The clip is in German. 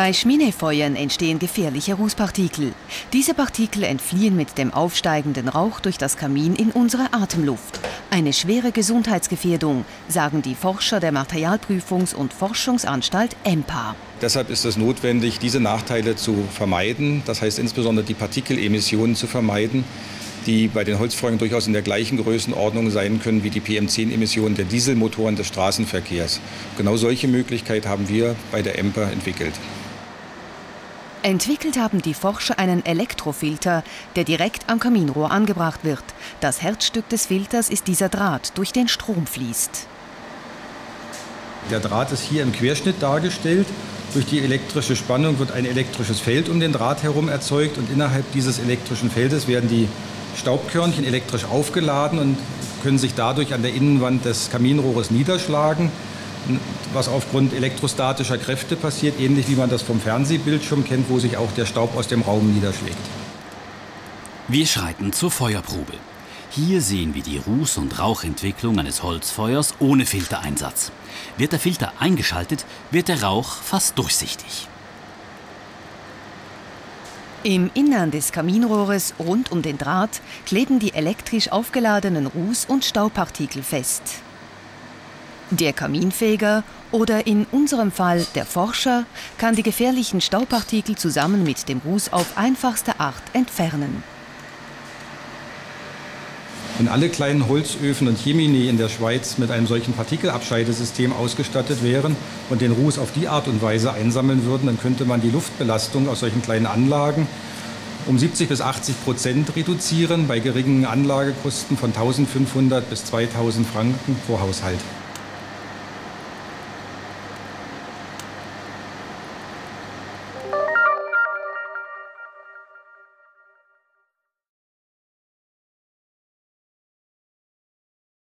Bei Schminefeuern entstehen gefährliche Rußpartikel. Diese Partikel entfliehen mit dem aufsteigenden Rauch durch das Kamin in unsere Atemluft. Eine schwere Gesundheitsgefährdung, sagen die Forscher der Materialprüfungs- und Forschungsanstalt EMPA. Deshalb ist es notwendig, diese Nachteile zu vermeiden, das heißt insbesondere die Partikelemissionen zu vermeiden, die bei den Holzfeuern durchaus in der gleichen Größenordnung sein können wie die PM10-Emissionen der Dieselmotoren des Straßenverkehrs. Genau solche Möglichkeit haben wir bei der EMPA entwickelt. Entwickelt haben die Forscher einen Elektrofilter, der direkt am Kaminrohr angebracht wird. Das Herzstück des Filters ist dieser Draht, durch den Strom fließt. Der Draht ist hier im Querschnitt dargestellt. Durch die elektrische Spannung wird ein elektrisches Feld um den Draht herum erzeugt und innerhalb dieses elektrischen Feldes werden die Staubkörnchen elektrisch aufgeladen und können sich dadurch an der Innenwand des Kaminrohres niederschlagen was aufgrund elektrostatischer Kräfte passiert, ähnlich wie man das vom Fernsehbildschirm kennt, wo sich auch der Staub aus dem Raum niederschlägt. Wir schreiten zur Feuerprobe. Hier sehen wir die Ruß- und Rauchentwicklung eines Holzfeuers ohne Filtereinsatz. Wird der Filter eingeschaltet, wird der Rauch fast durchsichtig. Im Innern des Kaminrohres rund um den Draht kleben die elektrisch aufgeladenen Ruß- und Staubpartikel fest. Der Kaminfeger oder in unserem Fall der Forscher kann die gefährlichen Staubpartikel zusammen mit dem Ruß auf einfachste Art entfernen. Wenn alle kleinen Holzöfen und Chemini in der Schweiz mit einem solchen Partikelabscheidesystem ausgestattet wären und den Ruß auf die Art und Weise einsammeln würden, dann könnte man die Luftbelastung aus solchen kleinen Anlagen um 70 bis 80 Prozent reduzieren bei geringen Anlagekosten von 1500 bis 2000 Franken pro Haushalt.